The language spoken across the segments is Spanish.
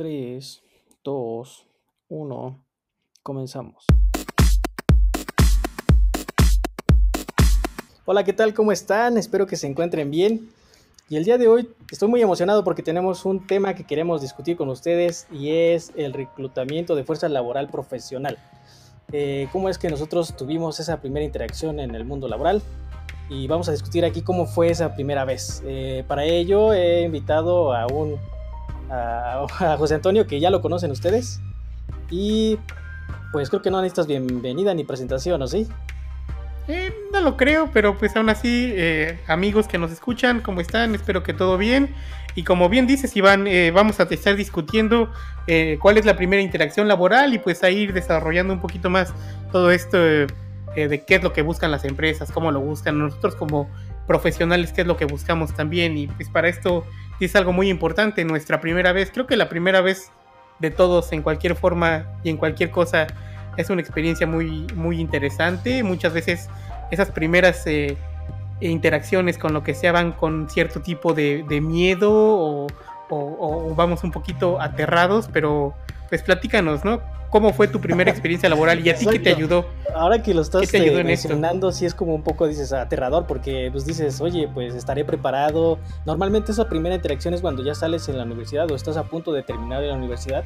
3, 2, 1, comenzamos. Hola, ¿qué tal? ¿Cómo están? Espero que se encuentren bien. Y el día de hoy estoy muy emocionado porque tenemos un tema que queremos discutir con ustedes y es el reclutamiento de fuerza laboral profesional. Eh, ¿Cómo es que nosotros tuvimos esa primera interacción en el mundo laboral? Y vamos a discutir aquí cómo fue esa primera vez. Eh, para ello he invitado a un a, José Antonio, que ya lo conocen ustedes. Y pues creo que no necesitas bienvenida ni presentación, ¿o sí? Eh, no lo creo, pero pues aún así, eh, amigos que nos escuchan, ¿cómo están? Espero que todo bien. Y como bien dices, Iván, eh, vamos a estar discutiendo cuál es la primera interacción laboral y pues a ir desarrollando un poquito más todo esto de qué es lo que buscan las empresas, cómo lo buscan nosotros como profesionales, qué es lo que buscamos también. Y pues para esto es algo muy importante, nuestra primera vez, creo que la primera vez de todos en cualquier forma y en cualquier cosa es una experiencia muy, muy interesante. Muchas veces esas primeras eh, interacciones con lo que sea van con cierto tipo de, miedo o, o, vamos un poquito aterrados, pero pues platícanos, ¿no? ¿Cómo fue tu primera experiencia laboral y a ti qué te ayudó? Ahora que lo estás eh, mencionando, sí es como un poco, dices, aterrador, porque pues dices, oye, pues estaré preparado. Normalmente esa primera interacción es cuando ya sales en la universidad o estás a punto de terminar en la universidad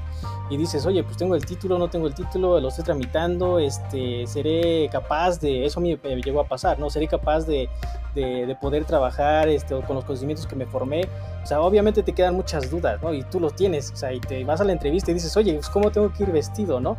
y dices, oye, pues tengo el título, no tengo el título, lo estoy tramitando, este, seré capaz de, eso a mí me llegó a pasar, ¿no? Seré capaz de, de, poder trabajar este, con los conocimientos que me formé. O sea, obviamente te quedan muchas dudas, ¿no? Y tú los tienes, o sea, y te vas a la entrevista y dices, oye, pues ¿cómo tengo que ir vestido, no?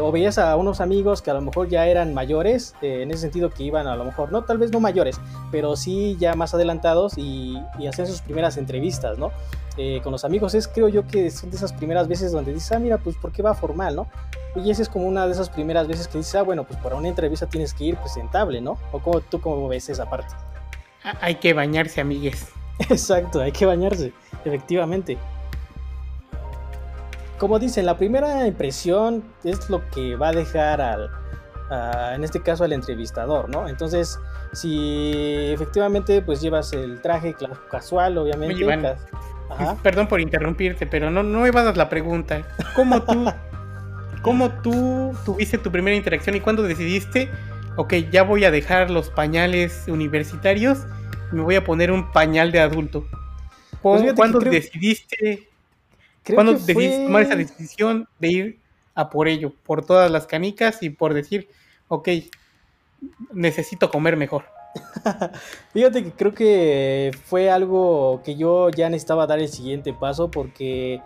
o veías a unos amigos que a lo mejor ya eran mayores, eh, en ese sentido que iban a lo mejor, no, tal vez no mayores, pero sí ya más adelantados y, y hacían sus primeras entrevistas, ¿no? Eh, con los amigos es creo yo que son de esas primeras veces donde dices, ah, mira, pues ¿por qué va formal, no? Y esa es como una de esas primeras veces que dices, ah, bueno, pues para una entrevista tienes que ir presentable, ¿no? ¿O cómo, tú cómo ves esa parte? Hay que bañarse, amigues. Exacto, hay que bañarse, efectivamente. Como dicen, la primera impresión es lo que va a dejar al, en este caso al entrevistador, ¿no? Entonces, si efectivamente pues llevas el traje casual, obviamente. Perdón por interrumpirte, pero no, no evadas la pregunta. ¿Cómo tú, ¿Cómo tú tuviste tu primera interacción y cuándo decidiste ok, ya voy a dejar los pañales universitarios, me voy a poner un pañal de adulto. Pues ¿Cuándo decidiste, ¿cuándo decidiste tomar esa decisión de ir a por ello, por todas las canicas y por decir, ok, necesito comer mejor? Fíjate que creo que fue algo que yo ya necesitaba dar el siguiente paso porque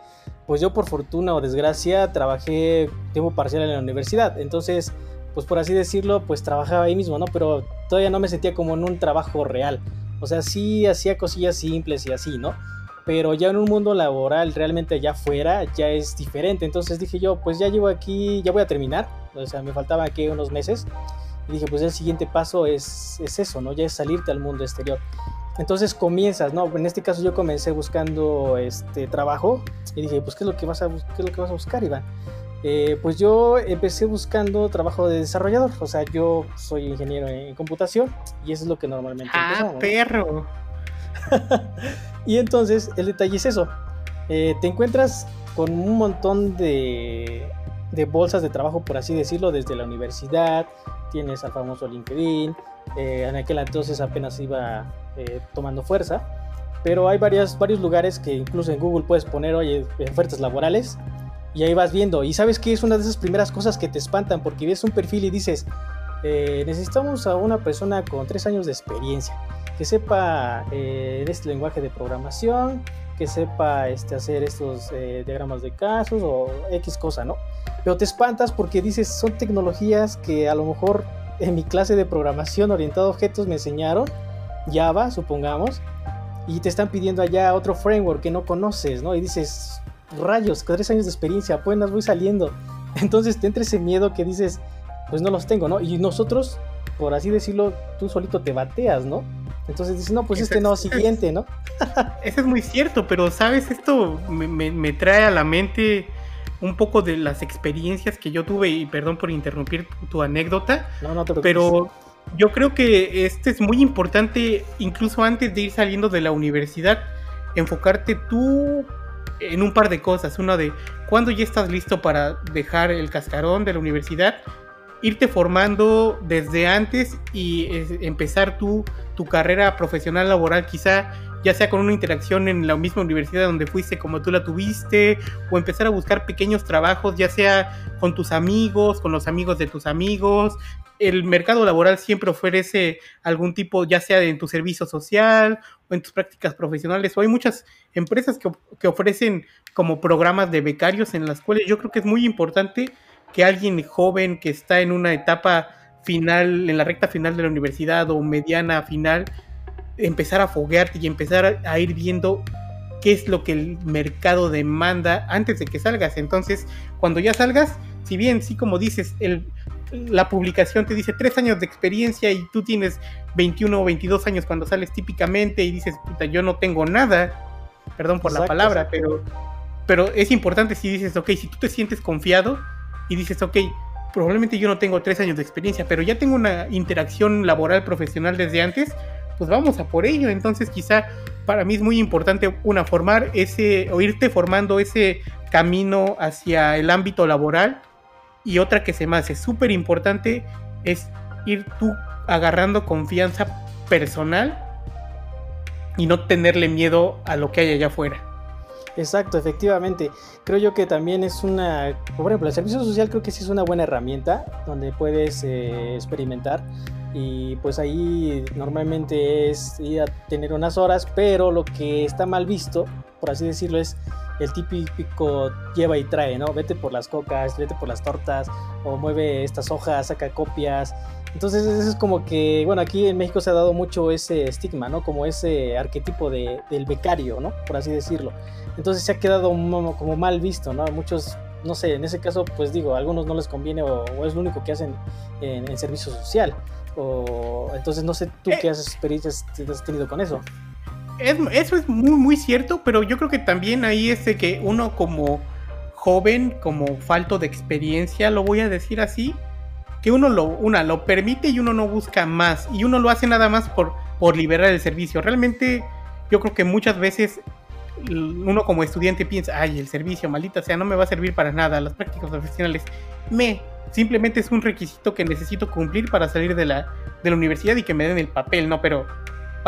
pues yo por fortuna o desgracia trabajé tiempo parcial en la universidad, entonces pues por así decirlo, pues trabajaba ahí mismo, ¿no? Pero todavía no me sentía como en un trabajo real. O sea, sí hacía cosillas simples y así, ¿no? Pero ya en un mundo laboral realmente allá afuera ya es diferente. Entonces dije yo, pues ya llevo aquí, ya voy a terminar. O sea, me faltaban aquí unos meses. Y dije, pues el siguiente paso es, es eso, ¿no? Ya es salirte al mundo exterior. Entonces comienzas, ¿no? En este caso yo comencé buscando este trabajo y dije, pues ¿qué es lo que vas a, qué es lo que vas a buscar, Iván? Eh, pues yo empecé buscando trabajo de desarrollador, o sea, yo soy ingeniero en computación y eso es lo que normalmente Ah, perro. y entonces el detalle es eso, eh, te encuentras con un montón de, bolsas de trabajo, por así decirlo, desde la universidad, tienes al famoso LinkedIn, eh, en aquel entonces apenas iba tomando fuerza, pero hay varias, varios lugares que incluso en Google puedes poner, oye, ofertas laborales y ahí vas viendo. Y sabes que es una de esas primeras cosas que te espantan porque ves un perfil y dices, eh, necesitamos a una persona con tres años de experiencia, que sepa eh, este lenguaje de programación, que sepa este, hacer estos eh, diagramas de casos o X cosa, ¿no? Pero te espantas porque dices, son tecnologías que a lo mejor en mi clase de programación orientada a objetos me enseñaron, Java, supongamos, y te están pidiendo allá otro framework que no conoces, ¿no? Y dices, rayos, tres años de experiencia, apenas voy saliendo. Entonces te entra ese miedo que dices, pues no los tengo, ¿no? Y nosotros, por así decirlo, tú solito te bateas, ¿no? Entonces dices, no, pues este no, siguiente, ¿no? Eso es muy cierto, pero sabes, esto me, trae a la mente un poco de las experiencias que yo tuve, y perdón por interrumpir tu anécdota, no, no te pero yo creo que este es muy importante, incluso antes de ir saliendo de la universidad, enfocarte tú en un par de cosas. Uno de cuando ya estás listo para dejar el cascarón de la universidad, irte formando desde antes y empezar tu, tu carrera profesional laboral quizá ya sea con una interacción en la misma universidad donde fuiste como tú la tuviste, o empezar a buscar pequeños trabajos, ya sea con tus amigos, con los amigos de tus amigos. El mercado laboral siempre ofrece algún tipo, ya sea en tu servicio social o en tus prácticas profesionales, o hay muchas empresas que, que ofrecen como programas de becarios en las cuales yo creo que es muy importante que alguien joven que está en una etapa final, en la recta final de la universidad o mediana final, empezar a foguearte y empezar a ir viendo qué es lo que el mercado demanda antes de que salgas. Entonces, cuando ya salgas, si bien, sí, como dices, el, la publicación te dice tres años de experiencia y tú tienes 21 o 22 años cuando sales típicamente y dices, puta, yo no tengo nada, perdón por la palabra, pero, pero es importante si dices, ok, si tú te sientes confiado y dices, ok, probablemente yo no tengo tres años de experiencia, pero ya tengo una interacción laboral profesional desde antes, pues vamos a por ello. Entonces quizá para mí es muy importante una formar ese o irte formando ese camino hacia el ámbito laboral y otra que se me hace súper importante es ir tú agarrando confianza personal y no tenerle miedo a lo que hay allá afuera. Exacto, efectivamente. Creo yo que también es una, por ejemplo, el servicio social creo que sí es una buena herramienta donde puedes eh, experimentar y pues ahí normalmente es ir a tener unas horas, pero lo que está mal visto, por así decirlo, es el típico lleva y trae, ¿no? Vete por las cocas, vete por las tortas, o mueve estas hojas, saca copias. Entonces eso es como que, bueno, aquí en México se ha dado mucho ese estigma, ¿no? Como ese arquetipo de, del becario, ¿no? Por así decirlo. Entonces se ha quedado como mal visto, ¿no? Muchos, no sé, en ese caso, pues digo, a algunos no les conviene o, es lo único que hacen en, en servicio social. O, entonces no sé tú eh. qué experiencias has tenido con eso. eso es muy, muy cierto, pero yo creo que también ahí es de que uno como joven, como falto de experiencia, lo voy a decir así, que uno lo, una, lo permite y uno no busca más, y uno lo hace nada más por, por liberar el servicio. Realmente yo creo que muchas veces uno como estudiante piensa, ay, el servicio, maldita sea, no me va a servir para nada, las prácticas profesionales, me, simplemente es un requisito que necesito cumplir para salir de la, de la universidad y que me den el papel, ¿no? Pero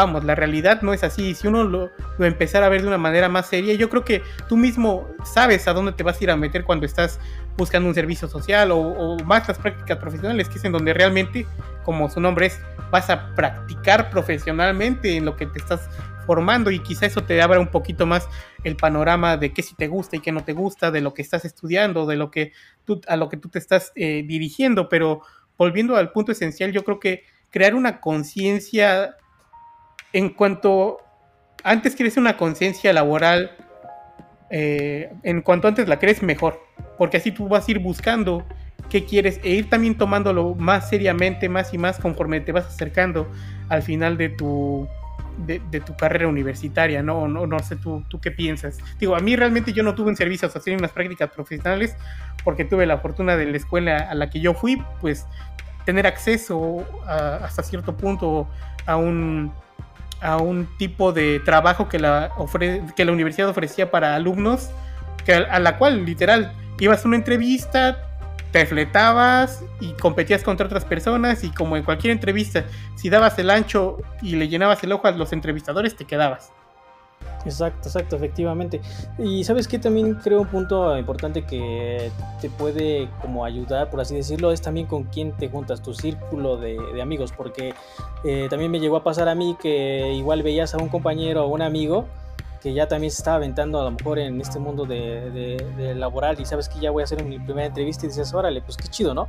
vamos, la realidad no es así. Si uno lo, lo empezara a ver de una manera más seria, yo creo que tú mismo sabes a dónde te vas a ir a meter cuando estás buscando un servicio social o, más las prácticas profesionales, que es en donde realmente, como su nombre es, vas a practicar profesionalmente en lo que te estás formando y quizá eso te abra un poquito más el panorama de qué si te gusta y qué no te gusta, de lo que estás estudiando, de lo que tú, a lo que tú te estás eh, dirigiendo, pero volviendo al punto esencial, yo creo que crear una conciencia en cuanto antes crees una conciencia laboral, eh, en cuanto antes la crees mejor, porque así tú vas a ir buscando qué quieres e ir también tomándolo más seriamente, más y más conforme te vas acercando al final de tu de, tu carrera universitaria, ¿no? No, no sé tú, tú qué piensas. Digo, a mí realmente yo no tuve un servicio social en las prácticas profesionales porque tuve la fortuna de la escuela a la que yo fui, pues tener acceso hasta cierto punto a un, a un tipo de trabajo que la, que la universidad ofrecía para alumnos, que a la cual literal ibas a una entrevista, te fletabas y competías contra otras personas y como en cualquier entrevista, si dabas el ancho y le llenabas el ojo a los entrevistadores, te quedabas. Exacto, exacto, efectivamente. Y sabes que también creo un punto importante que te puede como ayudar, por así decirlo, es también con quién te juntas, tu círculo de, amigos, porque eh, también me llegó a pasar a mí que igual veías a un compañero o un amigo que ya también se estaba aventando a lo mejor en este mundo de, laboral y sabes que ya voy a hacer mi primera entrevista y dices, órale, pues qué chido, ¿no?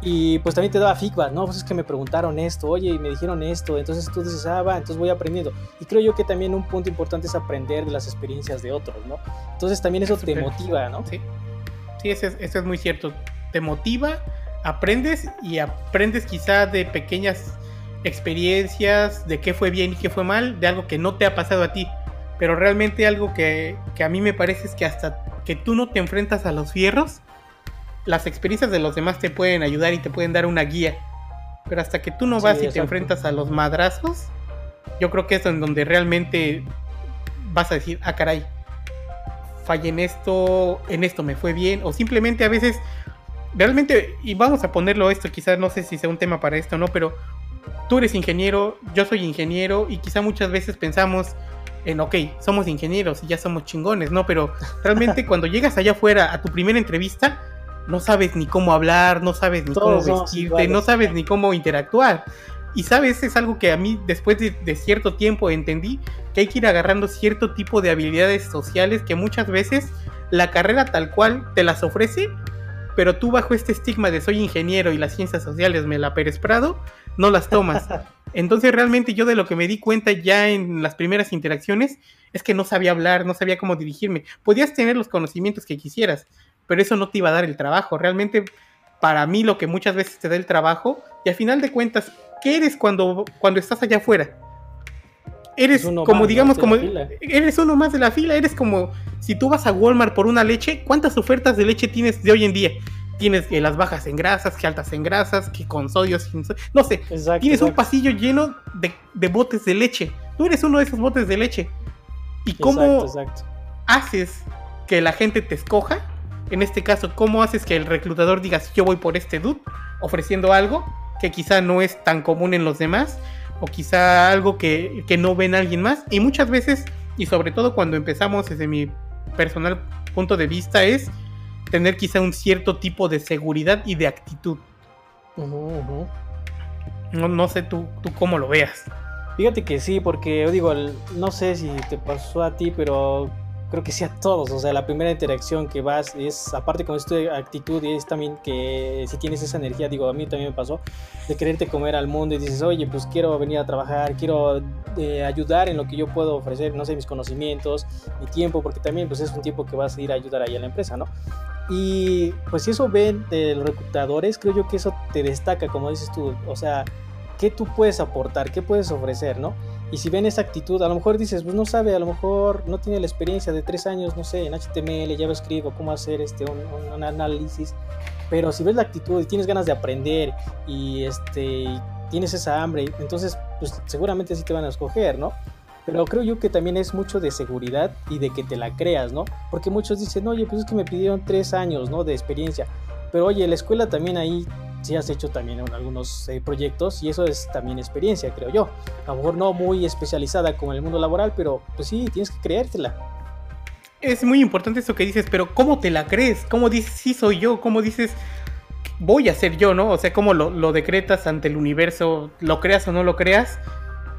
Y pues también te daba feedback, ¿no? Pues es que me preguntaron esto, oye, y me dijeron esto, entonces tú dices, ah, va, entonces voy aprendiendo. Y creo yo que también un punto importante es aprender de las experiencias de otros, ¿no? Entonces también eso te motiva, ¿no? Sí, sí eso, es, eso es muy cierto. Te motiva, aprendes y aprendes quizá de pequeñas experiencias, de qué fue bien y qué fue mal, de algo que no te ha pasado a ti pero realmente algo que, a mí me parece es que hasta que tú no te enfrentas a los fierros, las experiencias de los demás te pueden ayudar y te pueden dar una guía. Pero hasta que tú no vas y te enfrentas a los madrazos, yo creo que es en donde realmente vas a decir, ah, caray, fallé en esto, en esto me fue bien, o simplemente a veces, realmente, y vamos a ponerlo esto, quizás no sé si sea un tema para esto, ¿no? Pero tú eres ingeniero, yo soy ingeniero, y quizá muchas veces pensamos en, ok, somos ingenieros y ya somos chingones, ¿no? Pero realmente cuando llegas allá afuera a tu primera entrevista, no sabes ni cómo hablar, no sabes ni cómo vestirte, no sabes ni cómo interactuar. Y sabes, es algo que a mí después de, cierto tiempo entendí que hay que ir agarrando cierto tipo de habilidades sociales que muchas veces la carrera tal cual te las ofrece, pero tú bajo este estigma de soy ingeniero y las ciencias sociales me la Pérez Prado, no las tomas. Entonces realmente yo de lo que me di cuenta ya en las primeras interacciones es que no sabía hablar, no sabía cómo dirigirme. Podías tener los conocimientos que quisieras, pero eso no te iba a dar el trabajo. Realmente para mí lo que muchas veces te da el trabajo y al final de cuentas ¿qué eres cuando, cuando estás allá afuera? Eres como, digamos, como eres uno más de la fila, eres como si tú vas a Walmart por una leche, ¿cuántas ofertas de leche tienes de hoy en día? Tienes que las bajas en grasas, que altas en grasas, que con sodio, sin no sé. tienes un pasillo lleno de, botes de leche. Tú eres uno de esos botes de leche. ¿Y cómo haces que la gente te escoja? En este caso, ¿cómo haces que el reclutador diga, yo voy por este dude ofreciendo algo? que quizá no es tan común en los demás o quizá algo que, no ven a alguien más. Y muchas veces, y sobre todo cuando empezamos desde mi personal punto de vista, es tener quizá un cierto tipo de seguridad y de actitud. No, no sé tú, tú cómo lo veas. Fíjate que sí, porque yo digo, no sé si te pasó a ti, pero creo que sí a todos, o sea, la primera interacción que vas es, aparte con esta actitud y es también que si tienes esa energía, digo, a mí también me pasó, de quererte comer al mundo y dices, oye, pues quiero venir a trabajar, quiero eh, ayudar en lo que yo puedo ofrecer, no sé, mis conocimientos, mi tiempo, porque también pues es un tiempo que vas a ir a ayudar ahí a la empresa, ¿no? Y pues si eso ven de los reclutadores, creo yo que eso te destaca, como dices tú, o sea, ¿qué tú puedes aportar? ¿Qué puedes ofrecer, no? Y si ven esa actitud, a lo mejor dices, pues no sabe, a lo mejor no tiene la experiencia de tres años, no sé, en HTML, lo escribo, cómo hacer este, un, análisis. Pero si ves la actitud y tienes ganas de aprender y este, tienes esa hambre, entonces pues seguramente sí te van a escoger, ¿no? Pero creo yo que también es mucho de seguridad y de que te la creas, ¿no? Porque muchos dicen, oye, pues es que me pidieron tres años, ¿no? De experiencia. Pero oye, la escuela también ahí sí has hecho también algunos eh, proyectos y eso es también experiencia, creo yo. A lo mejor no muy especializada como en el mundo laboral, pero pues sí, tienes que creértela. Es muy importante eso que dices, pero ¿cómo te la crees? ¿Cómo dices, sí soy yo? ¿Cómo dices, voy a ser yo, no? O sea, ¿cómo lo, lo decretas ante el universo? ¿Lo creas o no lo creas?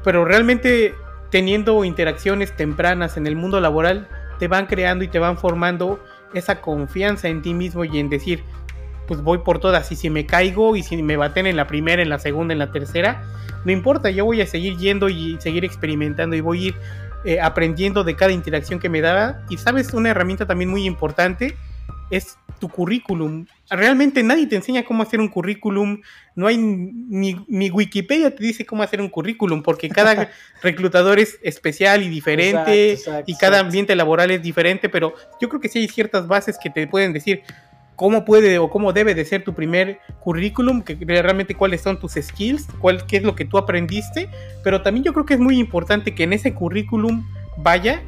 Pero realmente teniendo interacciones tempranas en el mundo laboral, te van creando y te van formando esa confianza en ti mismo y en decir, pues voy por todas. Y si me caigo y si me baten en la primera, en la segunda, en la tercera, no importa, yo voy a seguir yendo y seguir experimentando y voy a ir eh, aprendiendo de cada interacción que me da. Y sabes, una herramienta también muy importante es tu currículum. Realmente nadie te enseña cómo hacer un currículum. No hay ni, ni Wikipedia te dice cómo hacer un currículum, porque cada reclutador es especial y diferente y cada ambiente laboral es diferente, pero yo creo que sí hay ciertas bases que te pueden decir, cómo puede o cómo debe de ser tu primer currículum, que realmente cuáles son tus skills, cuál, qué es lo que tú aprendiste, pero también yo creo que es muy importante que en ese currículum vaya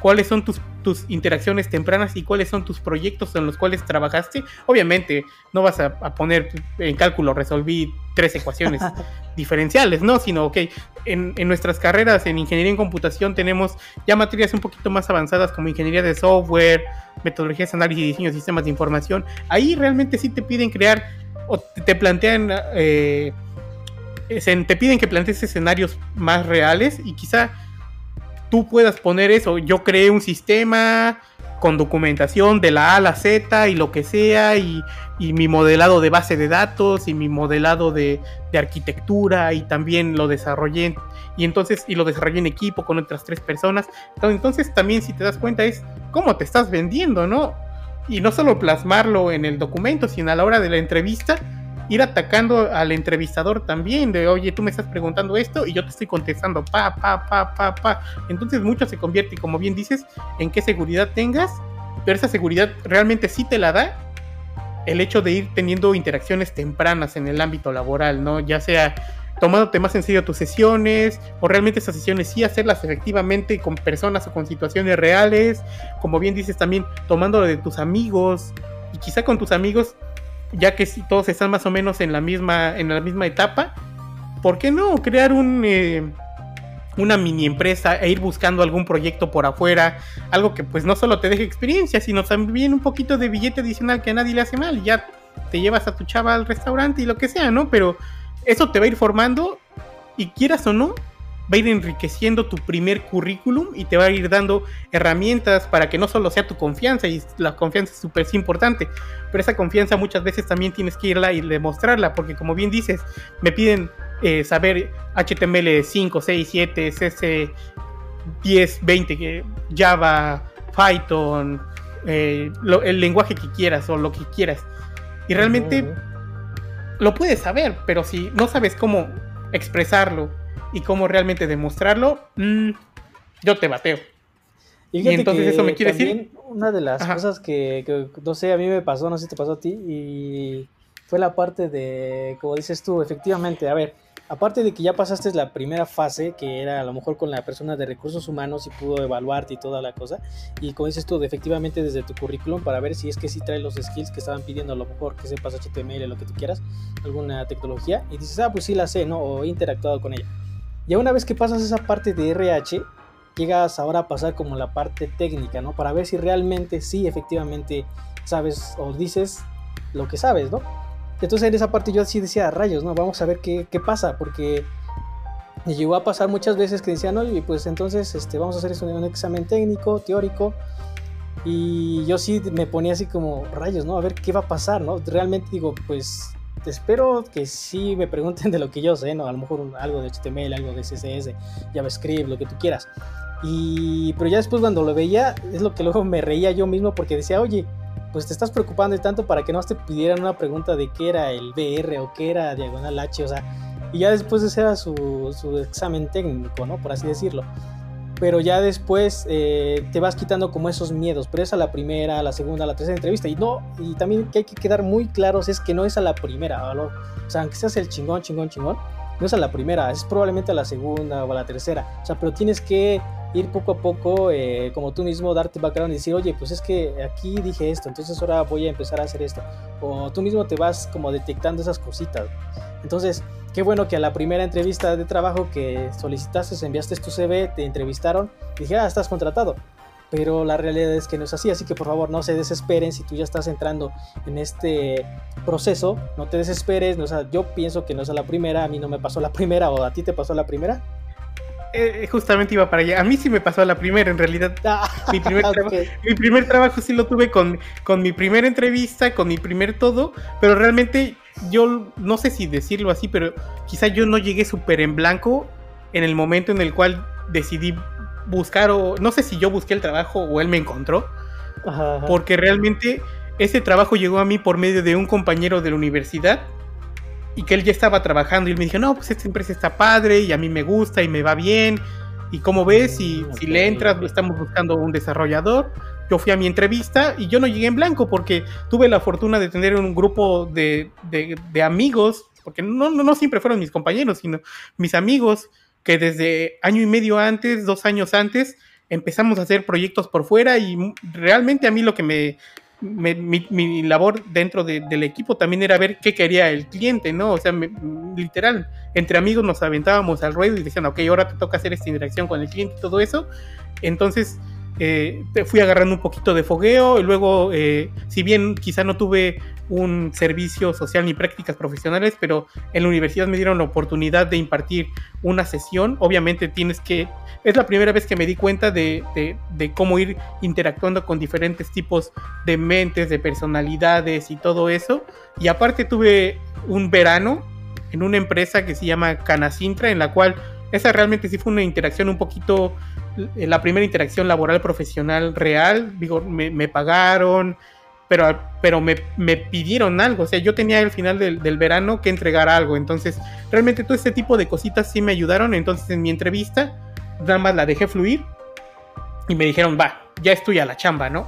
cuáles son tus, tus interacciones tempranas y cuáles son tus proyectos en los cuales trabajaste. Obviamente, no vas a, poner en cálculo, resolví tres ecuaciones diferenciales, ¿no? Sino, ok, en, en, nuestras carreras en ingeniería en computación tenemos ya materias un poquito más avanzadas como ingeniería de software, metodologías de análisis y diseño de sistemas de información. Ahí realmente sí te piden crear o te plantean... Eh, te piden que plantees escenarios más reales y quizá tú puedas poner eso. Yo creé un sistema con documentación de la A a la Z y lo que sea, y, mi modelado de base de datos y mi modelado de, arquitectura, y también lo desarrollé, y entonces, y lo desarrollé en equipo con otras tres personas. Entonces, también si te das cuenta es cómo te estás vendiendo, ¿no? Y no solo plasmarlo en el documento, sino a la hora de la entrevista, ir atacando al entrevistador también, de oye, tú me estás preguntando esto y yo te estoy contestando, pa, pa, pa, pa, pa. Entonces mucho se convierte, como bien dices, en qué seguridad tengas, pero esa seguridad realmente sí te la da el hecho de ir teniendo interacciones tempranas en el ámbito laboral, ¿no? Ya sea tomándote más en serio tus sesiones, o realmente esas sesiones sí hacerlas efectivamente con personas o con situaciones reales, como bien dices también, tomándolo de tus amigos, y quizá con tus amigos, ya que si todos están más o menos en la misma, en la misma etapa, ¿por qué no crear un... Eh, una mini empresa e ir buscando algún proyecto por afuera, algo que pues no solo te deje experiencia, sino también un poquito de billete adicional que a nadie le hace mal, ya te llevas a tu chava al restaurante y lo que sea, ¿no? Pero eso te va a ir formando y quieras o no, va a ir enriqueciendo tu primer currículum y te va a ir dando herramientas para que no solo sea tu confianza, y la confianza es súper importante, pero esa confianza muchas veces también tienes que irla y demostrarla, porque como bien dices, me piden eh, saber HTML 5, 6, 7, CC 10, 20, Java, Python, eh, el lenguaje que quieras o lo que quieras. Y realmente lo puedes saber, pero si no sabes cómo expresarlo y cómo realmente demostrarlo, mm, yo te bateo. Y, entonces eso me quiere decir... Una de las cosas que, que, no sé, a mí me pasó, no sé si te pasó a ti, y fue la parte de, como dices tú, efectivamente, a ver, aparte de que ya pasaste la primera fase, que era a lo mejor con la persona de recursos humanos y pudo evaluarte y toda la cosa, y como dices tú, efectivamente desde tu currículum para ver si es que sí trae los skills que estaban pidiendo, a lo mejor que sepas HTML, lo que tú quieras, alguna tecnología, y dices, ah, pues sí la sé, ¿no? O he interactuado con ella. Y una vez que pasas esa parte de RH, llegas ahora a pasar como la parte técnica, ¿no? Para ver si realmente sí, efectivamente sabes o dices lo que sabes, ¿no? Entonces en esa parte yo así decía, rayos, ¿no? Vamos a ver qué, qué pasa, porque me llegó a pasar muchas veces que decían, oye, pues entonces este, vamos a hacer un examen técnico, teórico, y yo sí me ponía así como, rayos, ¿no? A ver qué va a pasar, ¿no? Realmente digo, pues espero que sí me pregunten de lo que yo sé, ¿no? A lo mejor algo de HTML, algo de CSS, JavaScript, lo que tú quieras. Y, pero ya después cuando lo veía, es lo que luego me reía yo mismo porque decía, oye, pues te estás preocupando tanto para que no te pidieran una pregunta de qué era el BR o qué era diagonal H, o sea, y ya después ese era su, su examen técnico, ¿no? Por así decirlo. Pero ya después eh, te vas quitando como esos miedos, pero es a la primera, a la segunda, a la tercera entrevista. Y no, y también que hay que quedar muy claros es que no es a la primera, o sea, aunque seas el chingón, chingón, chingón, no es a la primera, es probablemente a la segunda o a la tercera. O sea, pero tienes que ir poco a poco, eh, como tú mismo, darte background y decir, oye, pues es que aquí dije esto, entonces ahora voy a empezar a hacer esto. O tú mismo te vas como detectando esas cositas. Entonces, qué bueno que a la primera entrevista de trabajo que solicitaste, enviaste tu CV, te entrevistaron, dije, ah, estás contratado. Pero la realidad es que no es así, así que por favor no se desesperen si tú ya estás entrando en este proceso, no te desesperes, no, o yo pienso que no es a la primera, a mí no me pasó la primera o a ti te pasó la primera, eh, justamente iba para allá. A mí sí me pasó a la primera, en realidad. Ah, mi, primer mi, primer trabajo sí lo tuve con, con mi primera entrevista, con mi primer todo, pero realmente yo no sé si decirlo así, pero quizá yo no llegué súper en blanco en el momento en el cual decidí buscar, o no sé si yo busqué el trabajo o él me encontró, porque realmente ese trabajo llegó a mí por medio de un compañero de la universidad y que él ya estaba trabajando y él me dijo, no, pues esta empresa está padre y a mí me gusta y me va bien. Y como ves, si, mm, si le entras, estamos buscando un desarrollador. Yo fui a mi entrevista y yo no llegué en blanco porque tuve la fortuna de tener un grupo de, de, amigos, porque no, no, no siempre fueron mis compañeros, sino mis amigos, que desde año y medio antes, dos años antes, empezamos a hacer proyectos por fuera y realmente a mí lo que me, mi, labor dentro del equipo también era ver qué quería el cliente, ¿no? O sea, literal, entre amigos nos aventábamos al ruedo y decían, ok, ahora te toca hacer esta interacción con el cliente y todo eso. Entonces, eh, fui agarrando un poquito de fogueo y luego, eh, si bien quizá no tuve un servicio social ni prácticas profesionales, pero en la universidad me dieron la oportunidad de impartir una sesión. Obviamente tienes que, es la primera vez que me di cuenta de, de, cómo ir interactuando con diferentes tipos de mentes, de personalidades y todo eso. Y aparte tuve un verano en una empresa que se llama Canacintra, en la cual esa realmente sí fue una interacción un poquito, la primera interacción laboral profesional real, digo, me, me pagaron, pero, pero me, me, pidieron algo. O sea, yo tenía al final del, del, verano que entregar algo. Entonces, realmente todo este tipo de cositas sí me ayudaron. Entonces, en mi entrevista, nada más la dejé fluir y me dijeron, va, ya estoy a la chamba, ¿no?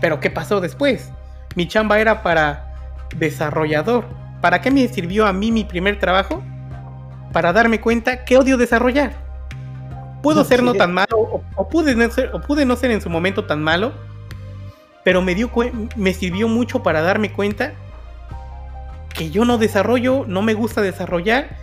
Pero ¿qué pasó después? Mi chamba era para desarrollador. ¿Para qué me sirvió a mí mi primer trabajo? para darme cuenta que odio desarrollar. Puedo ser no tan malo, o, pude no ser, o pude no ser en su momento tan malo, pero me, dio me sirvió mucho para darme cuenta que yo no desarrollo, no me gusta desarrollar,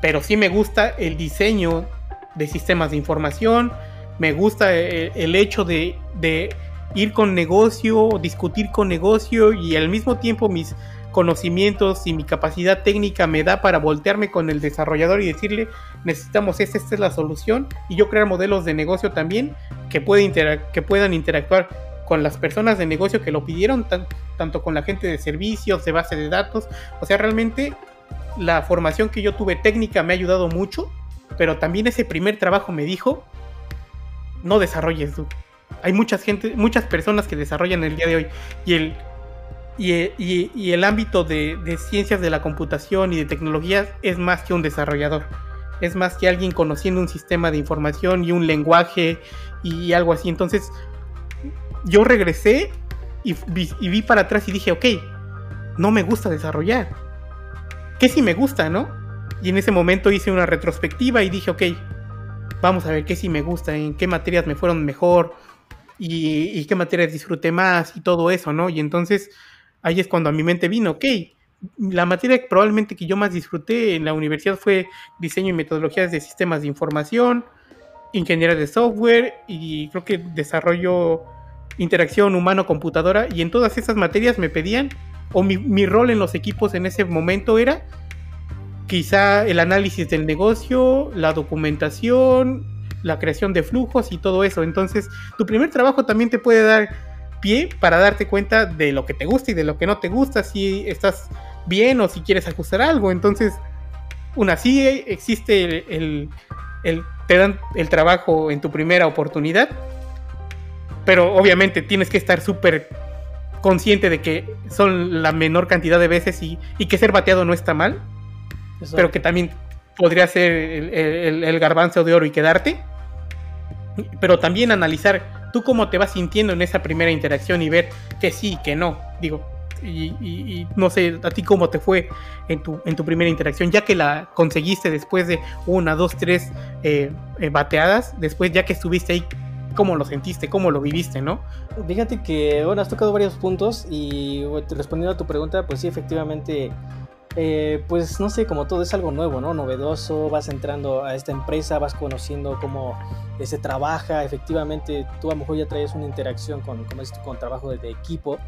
pero sí me gusta el diseño de sistemas de información, me gusta eh, el, hecho de, de, ir con negocio, discutir con negocio y al mismo tiempo mis conocimientos y mi capacidad técnica me da para voltearme con el desarrollador y decirle necesitamos esta, esta es la solución y yo crear modelos de negocio también que, que puedan interactuar con las personas de negocio que lo pidieron, tanto con la gente de servicios, de base de datos. O sea, realmente la formación que yo tuve técnica me ha ayudado mucho, pero también ese primer trabajo me dijo, no desarrolles tú. Hay mucha gente, muchas personas que desarrollan el día de hoy y el, y, el ámbito de, ciencias de la computación y de tecnologías es más que un desarrollador. Es más que alguien conociendo un sistema de información y un lenguaje y algo así. Entonces, yo regresé y vi, para atrás y dije, ok, no me gusta desarrollar. ¿Qué si me gusta, no? Y en ese momento hice una retrospectiva y dije, ok, vamos a ver qué si me gusta, en qué materias me fueron mejor y, qué materias disfruté más y todo eso, ¿no? Y entonces ahí es cuando a mi mente vino, ok, la materia probablemente que yo más disfruté en la universidad fue diseño y metodologías de sistemas de información, ingeniería de software y creo que desarrollo interacción humano-computadora y en todas esas materias me pedían, o mi, rol en los equipos en ese momento era quizá el análisis del negocio, la documentación, la creación de flujos y todo eso. Entonces, tu primer trabajo también te puede dar pie para darte cuenta de lo que te gusta y de lo que no te gusta, si estás bien o si quieres ajustar algo. Entonces, una sí existe el, el, te dan el trabajo en tu primera oportunidad, pero obviamente tienes que estar súper consciente de que son la menor cantidad de veces y, que ser bateado no está mal, pero que también podría ser el, el, garbanzo de oro y quedarte. Pero también analizar tú cómo te vas sintiendo en esa primera interacción y ver que sí, que no. Digo, y, no sé, a ti cómo te fue en tu, en tu primera interacción, ya que la conseguiste después de una, dos, tres eh, eh, bateadas, después ya que estuviste ahí, cómo lo sentiste, cómo lo viviste, ¿no? Fíjate que, bueno, has tocado varios puntos y respondiendo a tu pregunta, pues sí, efectivamente, eh, pues no sé, como todo es algo nuevo, ¿no? Novedoso, vas entrando a esta empresa, vas conociendo cómo se trabaja, efectivamente, tú a lo mejor ya traes una interacción con, con, con trabajo de equipo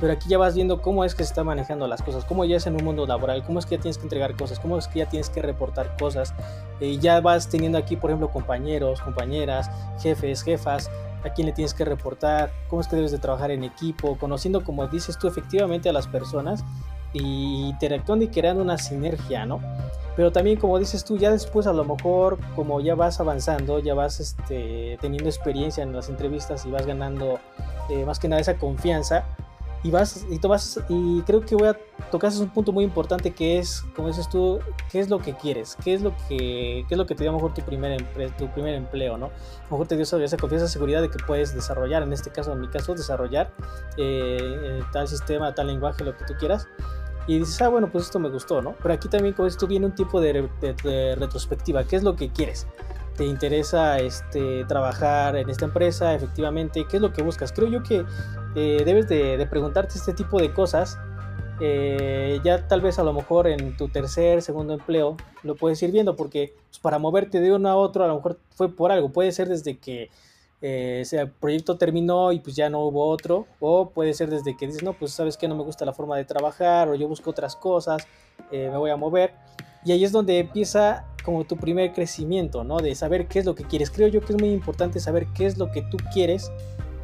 pero aquí ya vas viendo cómo es que se están manejando las cosas, cómo ya es en un mundo laboral, cómo es que ya tienes que entregar cosas, cómo es que ya tienes que reportar cosas, y ya vas teniendo aquí, por ejemplo, compañeros, compañeras, jefes, jefas, a quién le tienes que reportar, cómo es que debes de trabajar en equipo, conociendo, como dices tú, efectivamente a las personas y interactuando y creando una sinergia, ¿no? Pero también, como dices tú, ya después a lo mejor, como ya vas avanzando, ya vas este, teniendo experiencia en las entrevistas y vas ganando eh, más que nada esa confianza, y vas y vas y creo que voy a tocar un punto muy importante que es como dices tú qué es lo que quieres qué es lo que qué es lo que te dio a lo mejor tu primer tu primer empleo no a lo mejor te dio esa, confianza seguridad de que puedes desarrollar en este caso en mi caso desarrollar eh, eh, tal sistema tal lenguaje lo que tú quieras. Y dices ah bueno pues esto me gustó no pero aquí también como dices tú viene un tipo de, de retrospectiva qué es lo que quieres te interesa este, trabajar en esta empresa, efectivamente, ¿qué es lo que buscas? Creo yo que eh, debes de, preguntarte este tipo de cosas. Eh, ya tal vez a lo mejor en tu tercer, segundo empleo lo puedes ir viendo porque pues, para moverte de uno a otro a lo mejor fue por algo. Puede ser desde que eh, el proyecto terminó y pues ya no hubo otro o puede ser desde que dices, no, pues sabes que no me gusta la forma de trabajar o yo busco otras cosas, me voy a mover. Y ahí es donde empieza como tu primer crecimiento, ¿no? De saber qué es lo que quieres. Creo yo que es muy importante saber qué es lo que tú quieres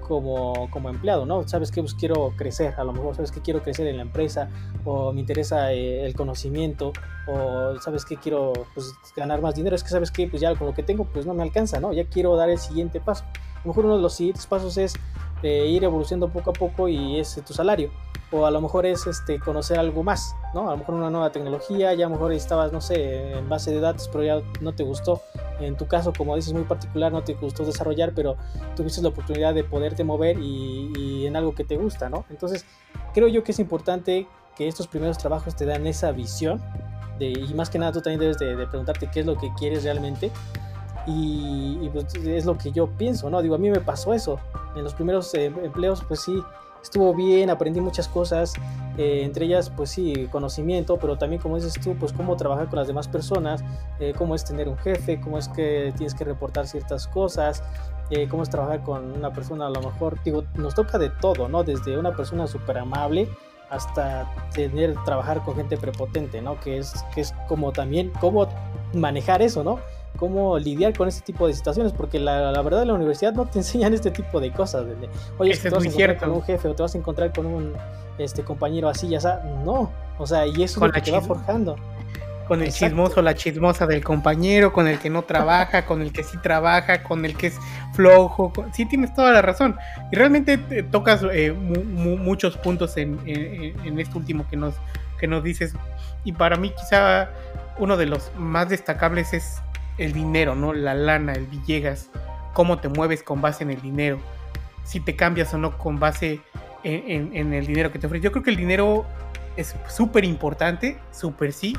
como, como empleado, ¿no? Sabes que pues, quiero crecer, a lo mejor sabes que quiero crecer en la empresa, o me interesa eh, el conocimiento, o sabes que quiero pues, ganar más dinero, es que sabes que pues ya con lo que tengo pues no me alcanza, ¿no? Ya quiero dar el siguiente paso. A lo mejor uno de los siguientes pasos es ir evolucionando poco a poco y es tu salario o a lo mejor es este, conocer algo más, ¿no? A lo mejor una nueva tecnología, ya a lo mejor estabas, no sé, en base de datos, pero ya no te gustó. En tu caso, como dices, muy particular, no te gustó desarrollar, pero tuviste la oportunidad de poderte mover y, en algo que te gusta, ¿no? Entonces, creo yo que es importante que estos primeros trabajos te dan esa visión De, y más que nada tú también debes de, preguntarte qué es lo que quieres realmente. Y, pues es lo que yo pienso, ¿no? Digo, a mí me pasó eso. En los primeros eh, empleos, pues sí, estuvo bien, aprendí muchas cosas, eh, entre ellas, pues sí, conocimiento, pero también, como dices tú, pues cómo trabajar con las demás personas, eh, cómo es tener un jefe, cómo es que tienes que reportar ciertas cosas, eh, cómo es trabajar con una persona, a lo mejor, digo, nos toca de todo, ¿no? Desde una persona súper amable hasta tener, trabajar con gente prepotente, ¿no? Que es, que es como también, cómo manejar eso, ¿no? Cómo lidiar con este tipo de situaciones, porque la, la verdad en la universidad no te enseñan este tipo de cosas. De, Oye, te vas a encontrar con un jefe o te vas a encontrar con un este compañero así, ya sabes, no, o sea, y eso es lo que te va forjando. Con el chismoso, la chismosa del compañero, con el que no trabaja, con el que sí trabaja, con el que es flojo. Sí, tienes toda la razón. Y realmente tocas eh, muchos puntos en, en, este último que nos, que nos dices. Y para mí quizá uno de los más destacables es el dinero, ¿no? La lana, el Villegas, cómo te mueves con base en el dinero, si te cambias o no con base en, el dinero que te ofrece. Yo creo que el dinero es súper importante, súper sí,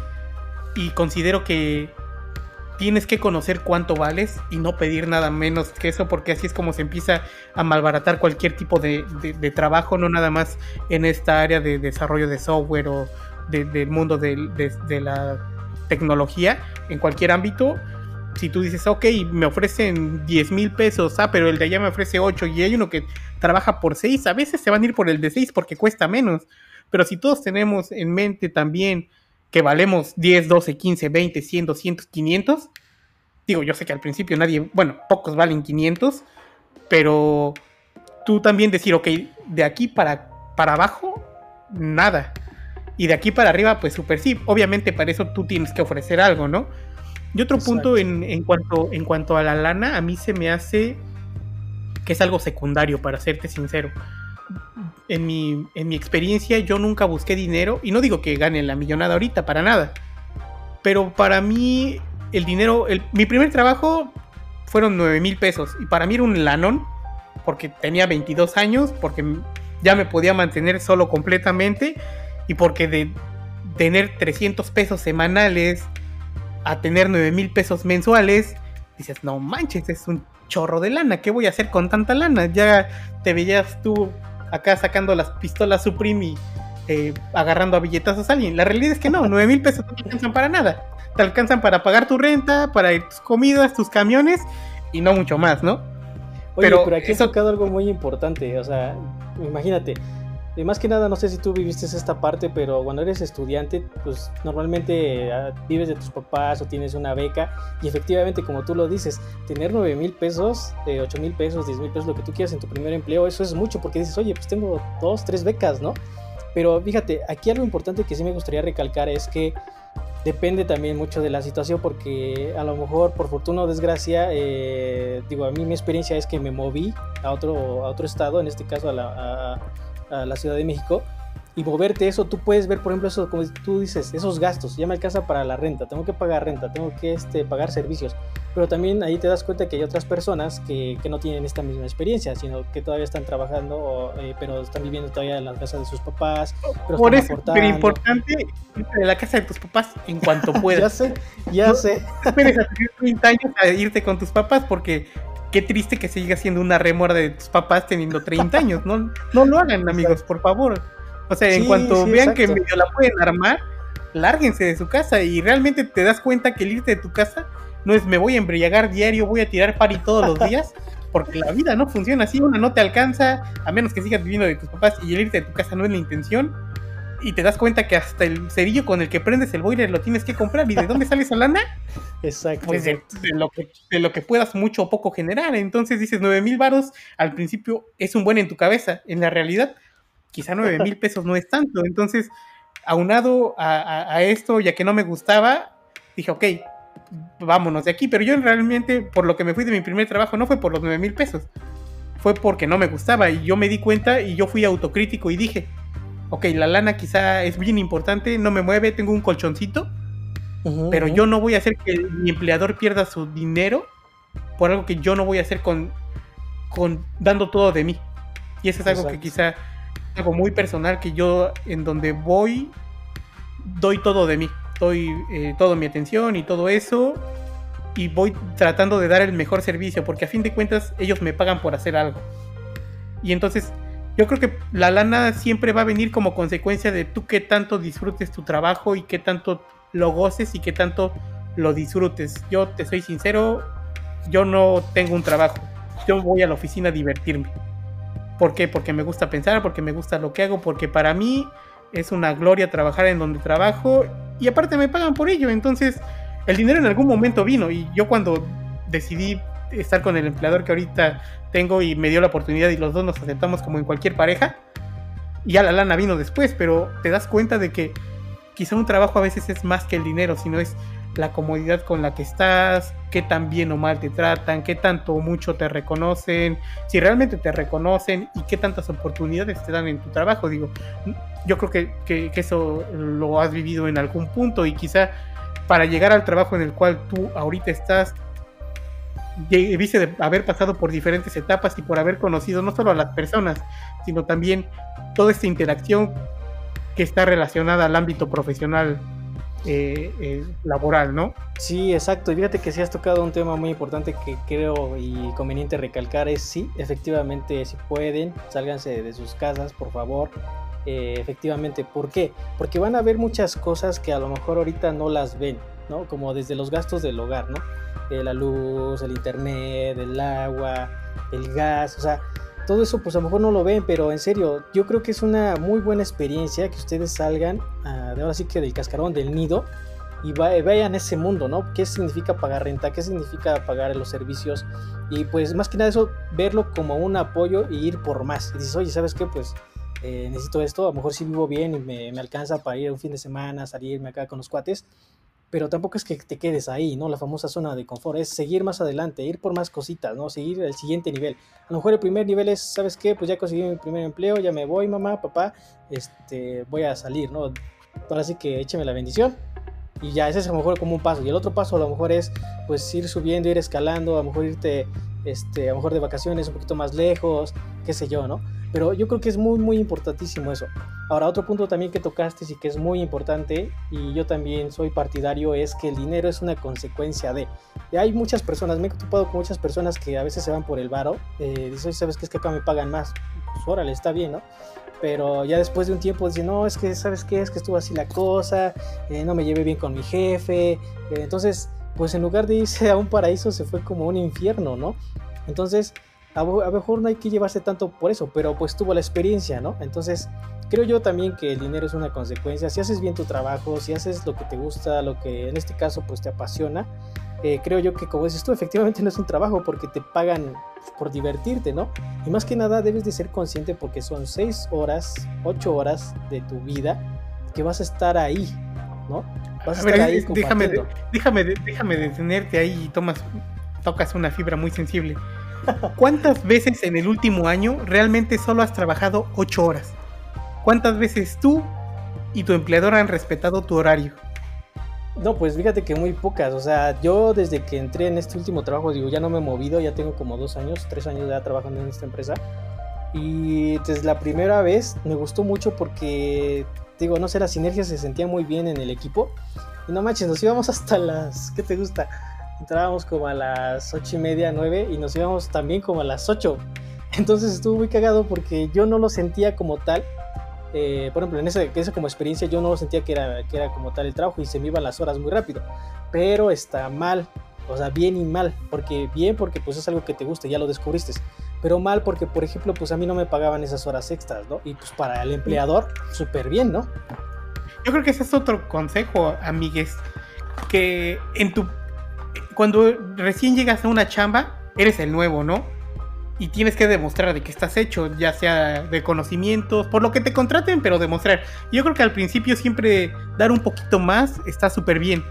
y considero que tienes que conocer cuánto vales y no pedir nada menos que eso, porque así es como se empieza a malbaratar cualquier tipo de, trabajo, no nada más en esta área de desarrollo de software o del mundo de, de la tecnología, en cualquier ámbito, si tú dices, ok, me ofrecen 10 mil pesos, ah, pero el de allá me ofrece 8 y hay uno que trabaja por 6, a veces se van a ir por el de 6 porque cuesta menos. Pero si todos tenemos en mente también que valemos 10, 12, 15, 20, 100, 200, 500, digo, yo sé que al principio nadie, bueno, pocos valen 500, pero tú también decir, ok, de aquí para, para abajo, nada. Y de aquí para arriba, pues super sí. Obviamente para eso tú tienes que ofrecer algo, ¿no? Y otro punto en, cuanto, en cuanto a la lana, a mí se me hace que es algo secundario, para serte sincero. En mi, en mi experiencia yo nunca busqué dinero, y no digo que gane la millonada ahorita, para nada. Pero para mí el dinero, mi primer trabajo fueron 9 mil pesos, y para mí era un lanón, porque tenía 22 años, porque ya me podía mantener solo completamente, y porque de tener 300 pesos semanales, a tener 9 mil pesos mensuales, dices, no manches, es un chorro de lana, ¿qué voy a hacer con tanta lana? Ya te veías tú acá sacando las pistolas Supreme y eh, agarrando a billetazos a alguien. La realidad es que no, 9 mil pesos no te alcanzan para nada. Te alcanzan para pagar tu renta, para tus comidas, tus camiones y no mucho más, ¿no? Oye, pero, aquí eso... tocado algo muy importante, o sea, imagínate, y más que nada, no sé si tú viviste esta parte, pero cuando eres estudiante, pues normalmente ah, vives de tus papás o tienes una beca. Y efectivamente, como tú lo dices, tener 9 mil pesos, eh, 8 mil pesos, 10 mil pesos, lo que tú quieras en tu primer empleo, eso es mucho porque dices, oye, pues tengo dos, tres becas, ¿no? Pero fíjate, aquí algo importante que sí me gustaría recalcar es que depende también mucho de la situación porque a lo mejor por fortuna o desgracia, eh, digo, a mí mi experiencia es que me moví a otro, a otro estado, en este caso a la la Ciudad de México y moverte eso, tú puedes ver, por ejemplo, eso, como tú dices, esos gastos, ya me alcanza para la renta, tengo que pagar renta, tengo que este, pagar servicios, pero también ahí te das cuenta que hay otras personas que, que no tienen esta misma experiencia, sino que todavía están trabajando, eh, pero están viviendo todavía en la casa de sus papás. Pero por eso es importante de la casa de tus papás en cuanto puedas. ya sé, ya sé. Esperes a tener 30 años a irte con tus papás porque qué triste que siga siendo una remora de tus papás teniendo 30 años. No, no lo hagan, amigos, por favor. O sea, en cuanto vean que medio la pueden armar, lárguense de su casa y realmente te das cuenta que el irte de tu casa no es me voy a embriagar diario, voy a tirar pari todos los días, porque la vida no funciona así, una no te alcanza, a menos que sigas viviendo de tus papás y el irte de tu casa no es la intención. Y te das cuenta que hasta el cerillo con el que prendes el boiler lo tienes que comprar. ¿Y de dónde sale esa lana? Exacto. Pues de, lo que, de lo que puedas mucho o poco generar. Entonces dices, 9 mil varos al principio es un buen en tu cabeza. En la realidad, quizá 9 mil pesos no es tanto. Entonces, aunado a, esto, ya que no me gustaba, dije, ok, vámonos de aquí. Pero yo realmente, por lo que me fui de mi primer trabajo, no fue por los 9 mil pesos. Fue porque no me gustaba. Y yo me di cuenta y yo fui autocrítico y dije, ok, la lana quizá es bien importante, no me mueve, tengo un colchoncito pero yo no voy a hacer que mi empleador pierda su dinero por algo que yo no voy a hacer con, con dando todo de mí. Y eso es algo que quizá algo muy personal que yo en donde voy doy todo de mí. doy eh, toda mi atención y todo eso y voy tratando de dar el mejor servicio porque a fin de cuentas ellos me pagan por hacer algo. Y entonces yo creo que la lana siempre va a venir como consecuencia de tú qué tanto disfrutes tu trabajo y qué tanto lo goces y qué tanto lo disfrutes. Yo te soy sincero, yo no tengo un trabajo. Yo voy a la oficina a divertirme. ¿Por qué? Porque me gusta pensar, porque me gusta lo que hago, porque para mí es una gloria trabajar en donde trabajo y aparte me pagan por ello. Entonces, el dinero en algún momento vino y yo cuando decidí estar con el empleador que ahorita tengo y me dio la oportunidad y los dos nos aceptamos como en cualquier pareja, ya la lana vino después, pero te das cuenta de que quizá un trabajo a veces es más que el dinero, sino es la comodidad con la que estás, qué tan bien o mal te tratan, qué tanto o mucho te reconocen, si realmente te reconocen y qué tantas oportunidades te dan en tu trabajo. Digo, yo creo que, que, eso lo has vivido en algún punto y quizá para llegar al trabajo en el cual tú ahorita estás, debiste de haber pasado por diferentes etapas y por haber conocido no solo a las personas, sino también toda esta interacción que está relacionada al ámbito profesional eh, eh, laboral, ¿no? Sí, exacto. Y fíjate que sí has tocado un tema muy importante que creo y conveniente recalcar es sí, efectivamente, si pueden, sálganse de sus casas, por favor. Eh, efectivamente, ¿por qué? Porque van a ver muchas cosas que a lo mejor ahorita no las ven, ¿no? Como desde los gastos del hogar, ¿no? la luz, el internet, el agua, el gas, o sea, todo eso pues a lo mejor no lo ven, pero en serio, yo creo que es una muy buena experiencia que ustedes salgan ah, de ahora sí que del cascarón, del nido, y vayan a ese mundo, ¿no? ¿Qué significa pagar renta? ¿Qué significa pagar los servicios? Y pues más que nada eso, verlo como un apoyo y ir por más. Y dices, oye, ¿sabes qué? Pues eh, necesito esto, a lo mejor si vivo bien y me, me, alcanza para ir un fin de semana, salirme acá con los cuates, pero tampoco es que te quedes ahí, ¿no? La famosa zona de confort, es seguir más adelante, ir por más cositas, ¿no? Seguir el siguiente nivel. A lo mejor el primer nivel es, ¿sabes qué? Pues ya conseguí mi primer empleo, ya me voy, mamá, papá, este, voy a salir, ¿no? Ahora sí que écheme la bendición. Y ya, ese es a lo mejor como un paso. Y el otro paso a lo mejor es, pues, ir subiendo, ir escalando, a lo mejor irte, este, a lo mejor de vacaciones un poquito más lejos, qué sé yo, ¿no? Pero yo creo que es muy, muy importantísimo eso. Ahora, otro punto también que tocaste y que es muy importante, y yo también soy partidario, es que el dinero es una consecuencia de. Y hay muchas personas, me he topado con muchas personas que a veces se van por el varo, eh, dicen, ¿sabes qué? Es que acá me pagan más. Pues órale, está bien, ¿no? Pero ya después de un tiempo dicen, no, es que, ¿sabes qué? Es que estuvo así la cosa, eh, no me llevé bien con mi jefe. Eh, entonces, pues en lugar de irse a un paraíso, se fue como un infierno, ¿no? Entonces, a lo mejor no hay que llevarse tanto por eso, pero pues tuvo la experiencia, ¿no? Entonces, creo yo también que el dinero es una consecuencia. Si haces bien tu trabajo, si haces lo que te gusta, lo que en este caso pues te apasiona, eh, creo yo que como dices tú, efectivamente no es un trabajo porque te pagan por divertirte, ¿no? Y más que nada debes de ser consciente porque son seis horas, ocho horas de tu vida que vas a estar ahí, ¿no? Vas a, estar ahí déjame, déjame, déjame detenerte ahí y tomas, tocas una fibra muy sensible. ¿Cuántas veces en el último año realmente solo has trabajado 8 horas? ¿Cuántas veces tú y tu empleador han respetado tu horario? No, pues fíjate que muy pocas. O sea, yo desde que entré en este último trabajo, digo, ya no me he movido, ya tengo como dos años, tres años ya trabajando en esta empresa. Y desde la primera vez me gustó mucho porque, digo, no sé, la sinergia se sentía muy bien en el equipo. Y no manches, nos íbamos hasta las, ¿qué te gusta? entrábamos como a las ocho y media, nueve y nos íbamos también como a las 8. Entonces estuvo muy cagado porque yo no lo sentía como tal. Eh, por ejemplo, en esa, como experiencia yo no sentía que era, que era como tal el trabajo y se me iban las horas muy rápido. Pero está mal, o sea, bien y mal. Porque bien porque pues es algo que te gusta, ya lo descubriste. Pero mal porque, por ejemplo, pues a mí no me pagaban esas horas extras, ¿no? Y pues para el empleador, súper bien, ¿no? Yo creo que ese es otro consejo, amigues. Que en tu cuando recién llegas a una chamba, eres el nuevo, ¿no? Y tienes que demostrar de que estás hecho, ya sea de conocimientos, por lo que te contraten, pero demostrar. Yo creo que al principio siempre dar un poquito más está súper bien,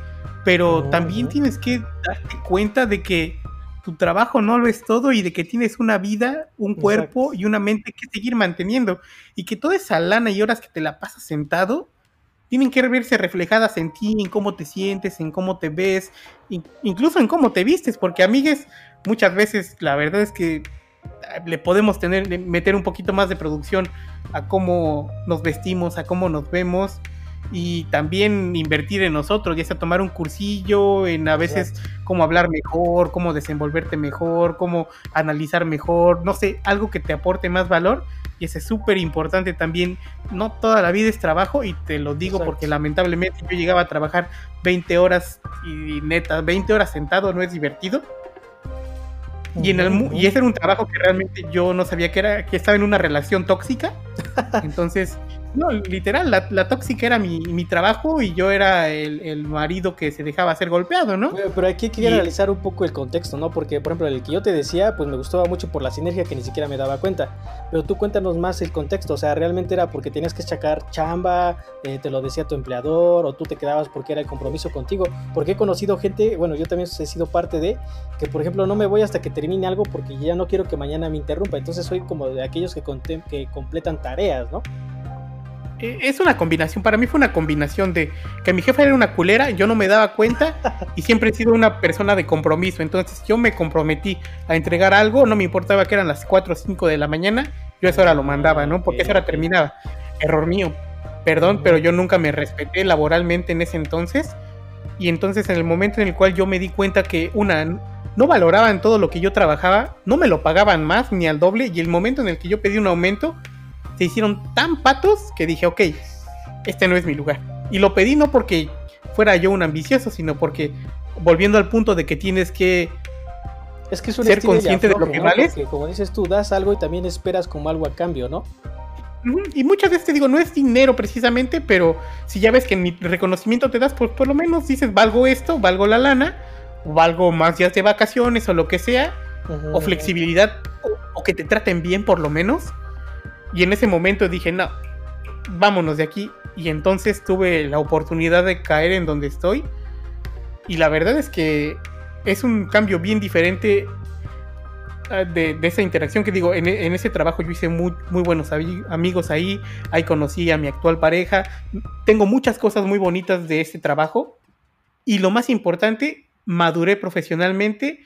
pero también tienes que darte cuenta de que tu trabajo no lo es todo y de que tienes una vida, un cuerpo y una mente que seguir manteniendo. Y que toda esa lana y horas que te la pasas sentado tienen que verse reflejadas en ti, en cómo te sientes, en cómo te ves, incluso en cómo te vistes, porque amigues, muchas veces la verdad es que le podemos tener, meter un poquito más de producción a cómo nos vestimos, a cómo nos vemos, y también invertir en nosotros, ya sea tomar un cursillo, en a veces cómo hablar mejor, cómo desenvolverte mejor, cómo analizar mejor, no sé, algo que te aporte más valor. Y ese es súper importante también. No toda la vida es trabajo y te lo digo porque lamentablemente yo llegaba a trabajar 20 horas y neta, 20 horas sentado no es divertido. Y, en el, y ese era un trabajo que realmente yo no sabía que era, que estaba en una relación tóxica. Entonces, no, literal, la, tóxica era mi, mi, trabajo y yo era el, marido que se dejaba ser golpeado, ¿no? Pero, aquí hay que analizar un poco el contexto, ¿no? Porque, por ejemplo, el que yo te decía, pues me gustaba mucho por la sinergia que ni siquiera me daba cuenta. Pero tú cuéntanos más el contexto, o sea, realmente era porque tenías que sacar chamba, eh, te lo decía tu empleador, o tú te quedabas porque era el compromiso contigo. Porque he conocido gente, bueno, yo también he sido parte de, que por ejemplo no me voy hasta que termine algo porque ya no quiero que mañana me interrumpa. Entonces soy como de aquellos que, que completan tareas, ¿no? Eh, es una combinación, para mí fue una combinación de que mi jefa era una culera, yo no me daba cuenta y siempre he sido una persona de compromiso, entonces yo me comprometí a entregar algo, no me importaba que eran las 4 o 5 de la mañana, yo a esa hora lo mandaba, ¿no? Porque esa hora terminaba. Error mío, perdón, pero yo nunca me respeté laboralmente en ese entonces y entonces en el momento en el cual yo me di cuenta que una no valoraban todo lo que yo trabajaba, no me lo pagaban más ni al doble y el momento en el que yo pedí un aumento, se hicieron tan patos que dije, ok, este no es mi lugar. Y lo pedí no porque fuera yo un ambicioso, sino porque volviendo al punto de que tienes que, es que ser consciente de, lo que vales. como dices tú, das algo y también esperas como algo a cambio, ¿no? Y muchas veces te digo, no es dinero precisamente, pero si ya ves que mi reconocimiento te das, pues por lo menos dices, valgo esto, valgo la lana, o valgo más días de vacaciones o lo que sea, o flexibilidad, o, que te traten bien por lo menos. Y en ese momento dije, no, vámonos de aquí. Y entonces tuve la oportunidad de caer en donde estoy. Y la verdad es que es un cambio bien diferente ah, de, esa interacción que digo, en, ese trabajo yo hice muy, muy buenos amigos ahí, ahí conocí a mi actual pareja, tengo muchas cosas muy bonitas de ese trabajo y lo más importante, maduré profesionalmente,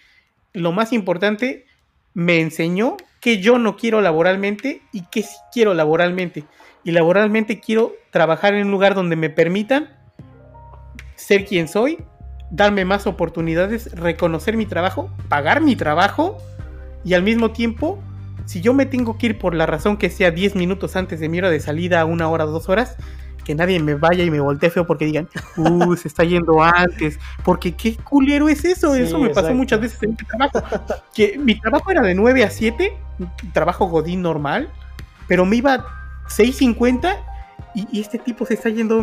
lo más importante, me enseñó que yo no quiero laboralmente y que sí quiero laboralmente. Y laboralmente quiero trabajar en un lugar donde me permitan ser quien soy, darme más oportunidades, reconocer mi trabajo, pagar mi trabajo y al mismo tiempo, si yo me tengo que ir por la razón que sea 10 minutos antes de mi hora de salida, una hora, dos horas, que nadie me vaya y me voltee feo porque digan, uh, se está yendo antes, porque qué culero es eso, eso me pasó muchas veces en mi trabajo, que mi trabajo era de 9 a 7, trabajo godín normal, pero me iba 6.50 y, y este tipo se está yendo,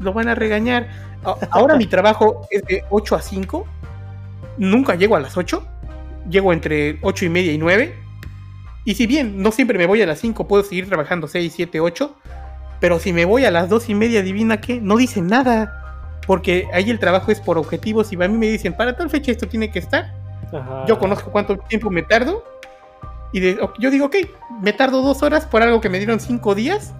lo van a regañar. Ahora mi trabajo es de 8 a 5, nunca llego a las 8, llego entre 8 y media y 9, y si bien no siempre me voy a las 5, puedo seguir trabajando 6, 7, 8, pero si me voy a las dos y media, adivina qué, no dicen nada. Porque ahí el trabajo es por objetivos y a mí me dicen, para tal fecha esto tiene que estar. Yo conozco cuánto tiempo me tardo. Y yo digo, ok, me tardo dos horas por algo que me dieron cinco días.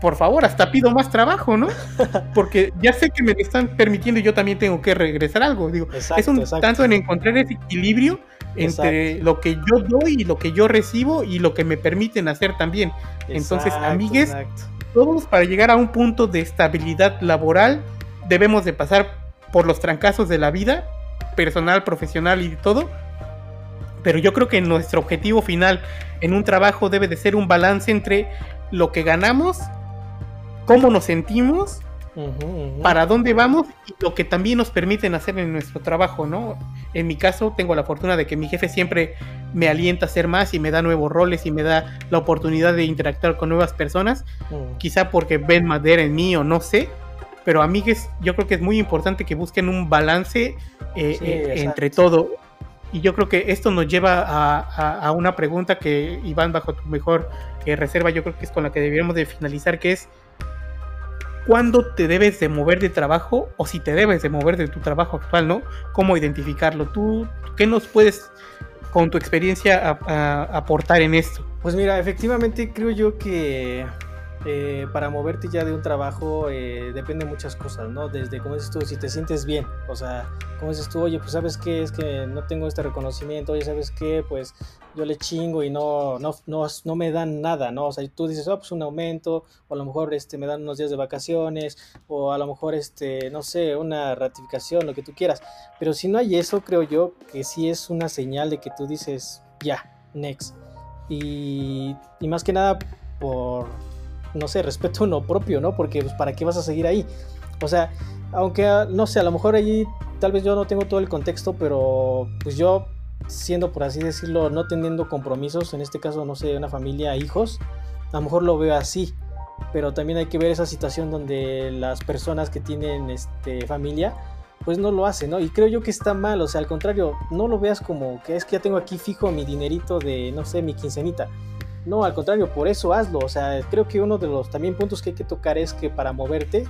por favor, hasta pido más trabajo, ¿no? Porque ya sé que me lo están permitiendo y yo también tengo que regresar algo. Digo, es un tanto en encontrar ese equilibrio entre lo que yo doy y lo que yo recibo y lo que me permiten hacer también. Entonces, amigues, todos para llegar a un punto de estabilidad laboral debemos de pasar por los trancazos de la vida, personal, profesional y todo. Pero yo creo que nuestro objetivo final en un trabajo debe de ser un balance entre lo que ganamos, cómo nos sentimos para dónde vamos y lo que también nos permiten hacer en nuestro trabajo, ¿no? En mi caso tengo la fortuna de que mi jefe siempre me alienta a hacer más y me da nuevos roles y me da la oportunidad de interactuar con nuevas personas, quizá porque ven madera en mí o no sé, pero amigues, yo creo que es muy importante que busquen un balance eh, eh, entre todo. Y yo creo que esto nos lleva a, una pregunta que, Iván, bajo tu mejor eh, reserva, yo creo que es con la que deberíamos de finalizar, que es, cuándo te debes de mover de trabajo o si te debes de mover de tu trabajo actual, ¿no? ¿Cómo identificarlo? ¿Tú qué nos puedes, con tu experiencia, aportar en esto? Pues mira, efectivamente creo yo que eh, para moverte ya de un trabajo eh, depende de muchas cosas, ¿no? Desde, como dices tú, si te sientes bien, o sea, como dices tú, oye, pues sabes qué, es que no tengo este reconocimiento, oye, sabes qué, pues yo le chingo y no, no, no, no me dan nada, ¿no? O sea, tú dices, oh, pues un aumento, o a lo mejor este, me dan unos días de vacaciones, o a lo mejor, este, no sé, una ratificación, lo que tú quieras. Pero si no hay eso, creo yo que sí es una señal de que tú dices, ya, next. Y, y más que nada por no sé, respeto uno propio, ¿no? Porque pues, para qué vas a seguir ahí. O sea, aunque ah, no sé, a lo mejor allí tal vez yo no tengo todo el contexto, pero pues yo siendo por así decirlo, no teniendo compromisos, en este caso no sé, una familia, hijos, a lo mejor lo veo así. Pero también hay que ver esa situación donde las personas que tienen este, familia, pues no lo hacen, ¿no? Y creo yo que está mal, o sea, al contrario, no lo veas como que es que ya tengo aquí fijo mi dinerito de, no sé, mi quincenita. No, al contrario, por eso hazlo. O sea, creo que uno de los también puntos que hay que tocar es que para moverte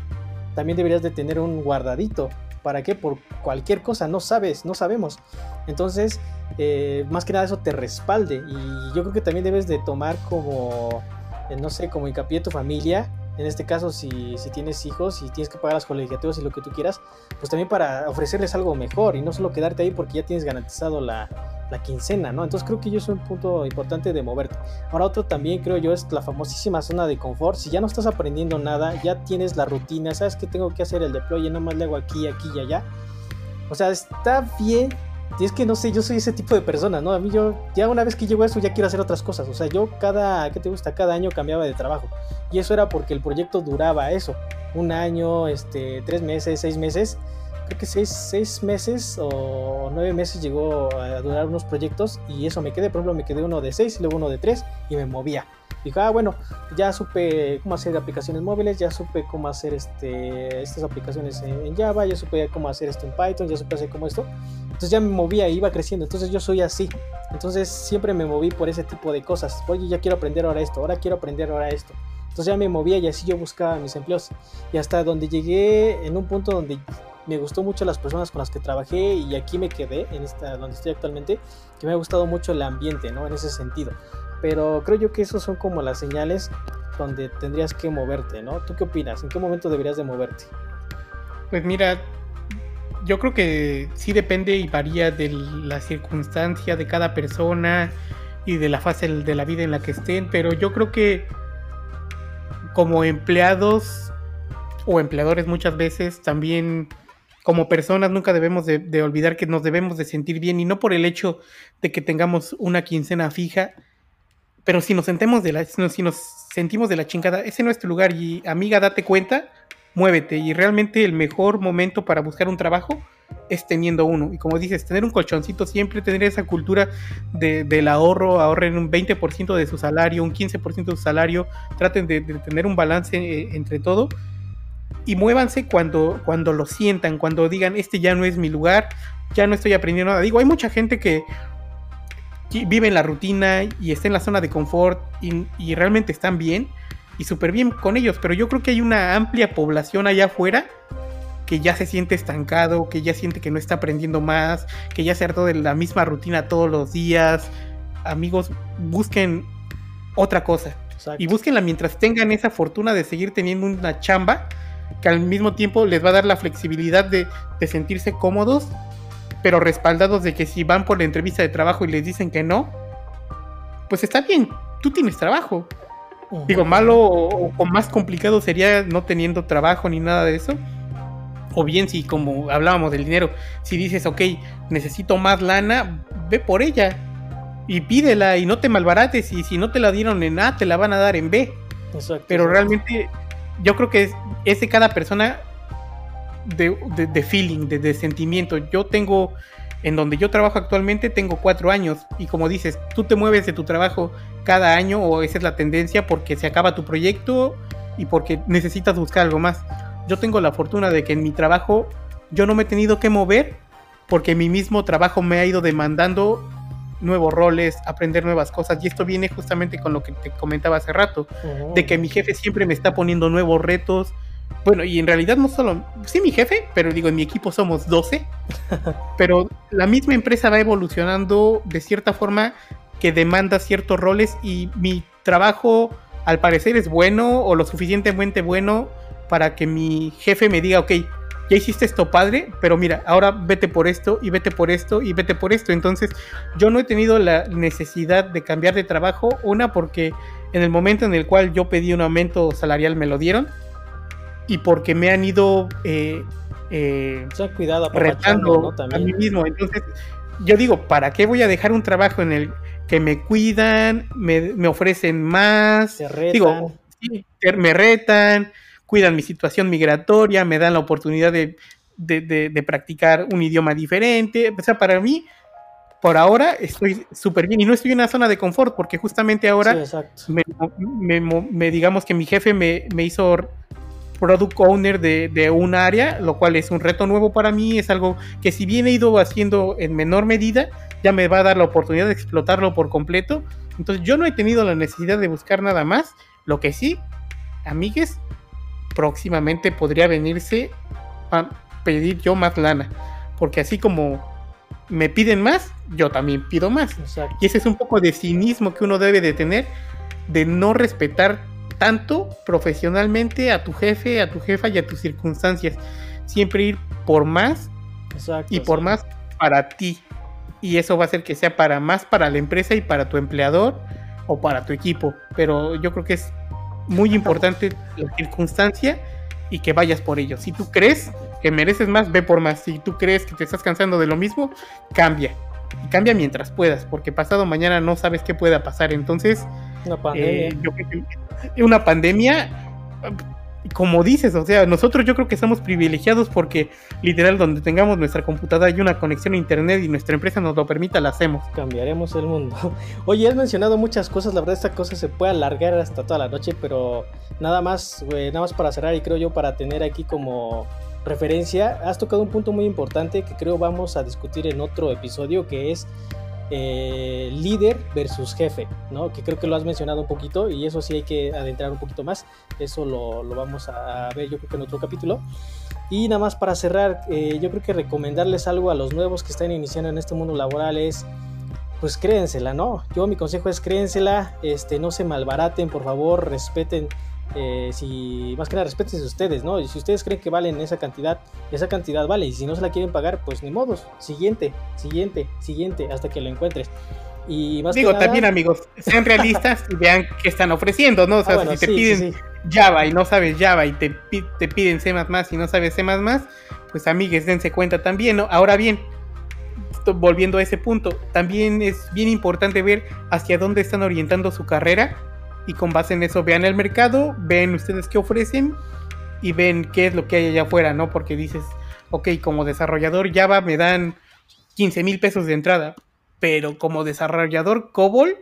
también deberías de tener un guardadito. ¿Para qué? Por cualquier cosa, no sabes, no sabemos. Entonces, eh, más que nada eso te respalde. Y yo creo que también debes de tomar como, eh, no sé, como hincapié tu familia. En este caso, si, si tienes hijos y tienes que pagar las colegiaturas y lo que tú quieras, pues también para ofrecerles algo mejor y no solo quedarte ahí porque ya tienes garantizado la, la quincena, ¿no? Entonces creo que yo es un punto importante de moverte. Ahora otro también creo yo es la famosísima zona de confort. Si ya no estás aprendiendo nada, ya tienes la rutina, sabes que tengo que hacer el deploy, y nomás le hago aquí, aquí y allá. O sea, está bien. Y es que no sé, yo soy ese tipo de persona, ¿no? A mí yo, ya una vez que llego a eso, ya quiero hacer otras cosas. O sea, yo cada, ¿qué te gusta? Cada año cambiaba de trabajo. Y eso era porque el proyecto duraba eso. Un año, este, tres meses, seis meses creo que seis, meses o nueve meses llegó a durar unos proyectos y eso me quedé, por ejemplo, me quedé uno de seis luego uno de tres y me movía. Dijo, ah, bueno, ya supe cómo hacer aplicaciones móviles, ya supe cómo hacer este, estas aplicaciones en, Java, ya supe cómo hacer esto en Python, ya supe hacer cómo esto. Entonces ya me movía, iba creciendo. Entonces yo soy así. Entonces siempre me moví por ese tipo de cosas. Oye, ya quiero aprender ahora esto, ahora quiero aprender ahora esto. Entonces ya me movía y así yo buscaba mis empleos. Y hasta donde llegué en un punto donde me gustó mucho las personas con las que trabajé y aquí me quedé, en esta donde estoy actualmente, que me ha gustado mucho el ambiente, ¿no? En ese sentido. Pero creo yo que esos son como las señales donde tendrías que moverte, ¿no? ¿Tú qué opinas? ¿En qué momento deberías de moverte? Pues mira, yo creo que sí depende y varía de la circunstancia de cada persona y de la fase de la vida en la que estén, pero yo creo que como empleados o empleadores muchas veces también como personas nunca debemos de, olvidar que nos debemos de sentir bien y no por el hecho de que tengamos una quincena fija, pero si nos sentemos de la, si nos sentimos de la chingada, ese no es tu lugar. Y amiga, date cuenta, muévete. Y realmente el mejor momento para buscar un trabajo es teniendo uno. Y como dices, tener un colchoncito siempre, tener esa cultura del ahorro, ahorren un 20% de su salario, un 15% de su salario, traten de, de tener un balance eh, entre todo y muévanse cuando, cuando lo sientan, cuando digan, este ya no es mi lugar, ya no estoy aprendiendo nada. Digo, hay mucha gente que vive en la rutina y está en la zona de confort y, realmente están bien y súper bien con ellos, pero yo creo que hay una amplia población allá afuera que ya se siente estancado, que ya siente que no está aprendiendo más, que ya se hartó de la misma rutina todos los días. Amigos, busquen otra cosa. Y búsquenla mientras tengan esa fortuna de seguir teniendo una chamba que al mismo tiempo les va a dar la flexibilidad de, sentirse cómodos, pero respaldados de que si van por la entrevista de trabajo y les dicen que no, pues está bien, tú tienes trabajo. Digo, malo o, más complicado sería no teniendo trabajo ni nada de eso. O bien si, como hablábamos del dinero, si dices, ok, necesito más lana, ve por ella y pídela y no te malbarates y si no te la dieron en A, te la van a dar en B. Pero realmente yo creo que es, de cada persona de, feeling, de, sentimiento. Yo tengo, en donde yo trabajo actualmente, tengo cuatro años. Y como dices, tú te mueves de tu trabajo cada año o esa es la tendencia porque se acaba tu proyecto y porque necesitas buscar algo más. Yo tengo la fortuna de que en mi trabajo yo no me he tenido que mover porque mi mismo trabajo me ha ido demandando nuevos roles, aprender nuevas cosas. Y esto viene justamente con lo que te comentaba hace rato, de que mi jefe siempre me está poniendo nuevos retos. Bueno, y en realidad no solo, sí mi jefe, pero digo, en mi equipo somos 12, pero la misma empresa va evolucionando de cierta forma que demanda ciertos roles y mi trabajo al parecer es bueno o lo suficientemente bueno para que mi jefe me diga, ok, ya hiciste esto padre, pero mira, ahora vete por esto y vete por esto y vete por esto. Entonces yo no he tenido la necesidad de cambiar de trabajo, una porque en el momento en el cual yo pedí un aumento salarial me lo dieron y porque me han ido eh, eh, cuidado, retando a mí mismo. Entonces yo digo, ¿para qué voy a dejar un trabajo en el que me cuidan, me, ofrecen más? Digo, me retan cuidan mi situación migratoria, me dan la oportunidad de, practicar un idioma diferente. O sea, para mí, por ahora estoy súper bien y no estoy en una zona de confort porque justamente ahora me, digamos que mi jefe me, hizo product owner de, de, un área, lo cual es un reto nuevo para mí, es algo que si bien he ido haciendo en menor medida, ya me va a dar la oportunidad de explotarlo por completo. Entonces yo no he tenido la necesidad de buscar nada más, lo que sí, amigues, próximamente podría venirse a pedir yo más lana. Porque así como me piden más, yo también pido más. Y ese es un poco de cinismo que uno debe de tener, de no respetar tanto profesionalmente a tu jefe, a tu jefa y a tus circunstancias. Siempre ir por más y por más para ti. Y eso va a hacer que sea para más para la empresa y para tu empleador o para tu equipo. Pero yo creo que es muy importante la circunstancia y que vayas por ello. Si tú crees que mereces más, ve por más. Si tú crees que te estás cansando de lo mismo, cambia. Y cambia mientras puedas, porque pasado mañana no sabes qué pueda pasar. Entonces, una pandemia, eh, una pandemia como dices, o sea, nosotros yo creo que estamos privilegiados porque literal donde tengamos nuestra computadora y una conexión a internet y nuestra empresa nos lo permita, la hacemos. Cambiaremos el mundo. Oye, has mencionado muchas cosas, la verdad esta cosa se puede alargar hasta toda la noche, pero nada más, nada más para cerrar y creo yo para tener aquí como referencia, has tocado un punto muy importante que creo vamos a discutir en otro episodio que es eh, líder versus jefe, ¿no? Que creo que lo has mencionado un poquito y eso sí hay que adentrar un poquito más. Eso lo, vamos a ver yo creo que en otro capítulo. Y nada más para cerrar, eh, yo creo que recomendarles algo a los nuevos que están iniciando en este mundo laboral es, pues créensela, ¿no? Yo mi consejo es créensela, este, no se malbaraten, por favor, respeten eh, si más que nada respeten ustedes, ¿no? Y si ustedes creen que valen esa cantidad, esa cantidad vale. Y si no se la quieren pagar, pues ni modos. Siguiente, siguiente, siguiente, hasta que lo encuentres. Y más Digo, también amigos, sean realistas y vean qué están ofreciendo, ¿no? O sea, ah, si te piden Java y no sabes Java y te, te piden C++ y no sabes C++, pues amigues, dense cuenta también, ¿no? Ahora bien, volviendo a ese punto, también es bien importante ver hacia dónde están orientando su carrera y con base en eso vean el mercado, ven ustedes qué ofrecen y ven qué es lo que hay allá afuera, ¿no? Porque dices, ok, como desarrollador Java me dan 15 mil pesos de entrada, pero como desarrollador COBOL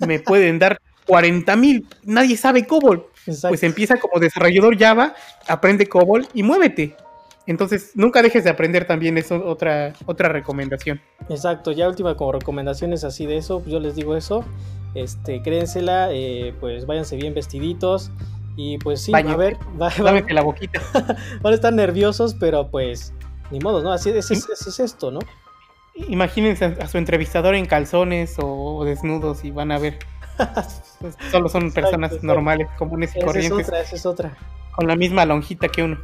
me pueden dar 40 mil, nadie sabe COBOL. Pues empieza como desarrollador Java, aprende COBOL y muévete. Entonces, nunca dejes de aprender también, eso otra, otra recomendación. Exacto, ya última como recomendaciones así de eso, yo les digo eso, este, créensela, eh, pues váyanse bien vestiditos y pues sí, a ver, va, la boquita. van a estar nerviosos, pero pues ni modo, ¿no? Así es, es, esto, ¿no? Imagínense a su entrevistador en calzones o desnudos y van a ver. Solo son personas normales, comunes y corrientes. Es otra, esa es otra. Con la misma lonjita que uno.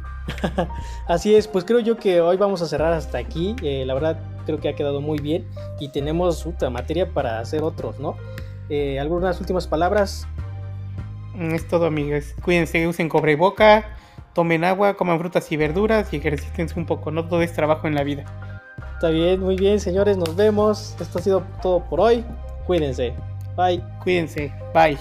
Así es, pues creo yo que hoy vamos a cerrar hasta aquí. Eh, la verdad, creo que ha quedado muy bien y tenemos otra materia para hacer otros, ¿no? Eh, ¿Algunas últimas palabras? Mm, es todo, amigos. Cuídense, usen boca, tomen agua, coman frutas y verduras y ejercítense un poco. No todo es trabajo en la vida. Está bien, muy bien, señores. Nos vemos. Esto ha sido todo por hoy. Cuídense. Bye. Cuídense. Bye.